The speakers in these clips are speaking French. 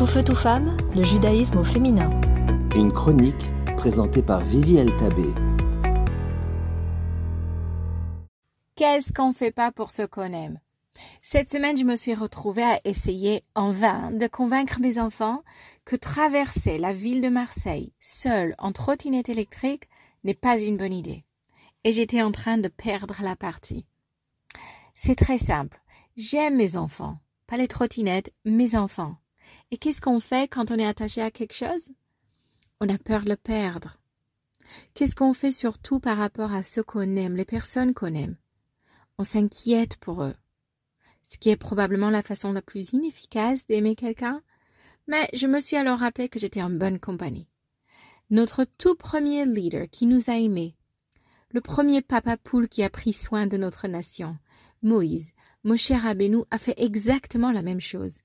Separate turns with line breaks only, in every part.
Tout feu, tout femme, le judaïsme au féminin.
Une chronique présentée par Vivi Tabé.
Qu'est-ce qu'on fait pas pour ce qu'on aime? Cette semaine, je me suis retrouvée à essayer en vain de convaincre mes enfants que traverser la ville de Marseille seule en trottinette électrique n'est pas une bonne idée. Et j'étais en train de perdre la partie. C'est très simple. J'aime mes enfants. Pas les trottinettes, mes enfants. Et qu'est-ce qu'on fait quand on est attaché à quelque chose? On a peur de le perdre. Qu'est-ce qu'on fait surtout par rapport à ceux qu'on aime, les personnes qu'on aime? On s'inquiète pour eux. Ce qui est probablement la façon la plus inefficace d'aimer quelqu'un. Mais je me suis alors rappelé que j'étais en bonne compagnie. Notre tout premier leader qui nous a aimés, le premier papa poule qui a pris soin de notre nation, Moïse, Moshe Rabbeinu a fait exactement la même chose.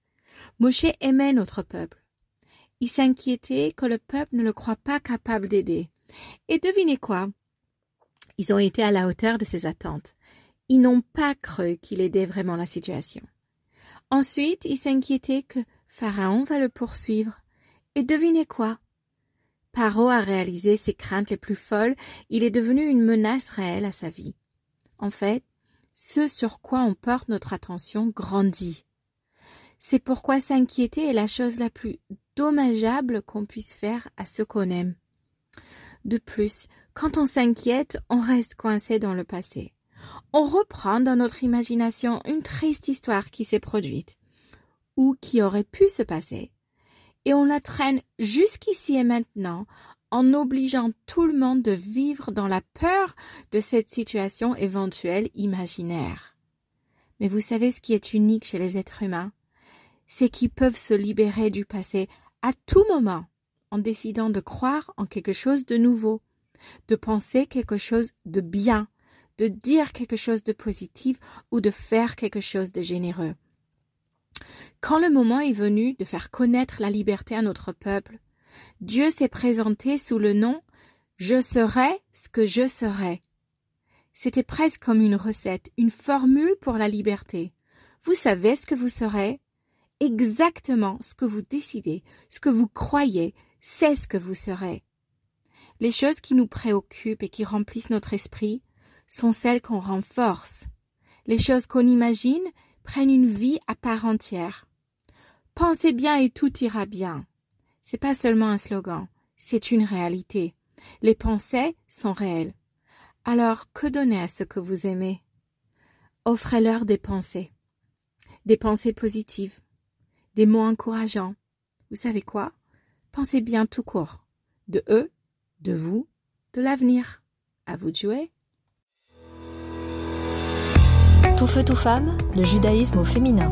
Moshe aimait notre peuple. Il s'inquiétait que le peuple ne le croit pas capable d'aider. Et devinez quoi? Ils ont été à la hauteur de ses attentes. Ils n'ont pas cru qu'il aidait vraiment la situation. Ensuite, il s'inquiétait que Pharaon va le poursuivre. Et devinez quoi? Paro a réalisé ses craintes les plus folles, il est devenu une menace réelle à sa vie. En fait, ce sur quoi on porte notre attention grandit. C'est pourquoi s'inquiéter est la chose la plus dommageable qu'on puisse faire à ce qu'on aime. De plus, quand on s'inquiète, on reste coincé dans le passé. On reprend dans notre imagination une triste histoire qui s'est produite, ou qui aurait pu se passer, et on la traîne jusqu'ici et maintenant en obligeant tout le monde de vivre dans la peur de cette situation éventuelle imaginaire. Mais vous savez ce qui est unique chez les êtres humains? C'est qu'ils peuvent se libérer du passé à tout moment en décidant de croire en quelque chose de nouveau, de penser quelque chose de bien, de dire quelque chose de positif ou de faire quelque chose de généreux. Quand le moment est venu de faire connaître la liberté à notre peuple, Dieu s'est présenté sous le nom Je serai ce que je serai. C'était presque comme une recette, une formule pour la liberté. Vous savez ce que vous serez exactement ce que vous décidez, ce que vous croyez, c'est ce que vous serez. Les choses qui nous préoccupent et qui remplissent notre esprit sont celles qu'on renforce. Les choses qu'on imagine prennent une vie à part entière. Pensez bien et tout ira bien. C'est pas seulement un slogan, c'est une réalité. Les pensées sont réelles. Alors, que donner à ceux que vous aimez? Offrez-leur des pensées. Des pensées positives des mots encourageants. Vous savez quoi? Pensez bien tout court. De eux, de vous, de l'avenir. À vous de jouer.
Tout feu, tout femme, le judaïsme au féminin.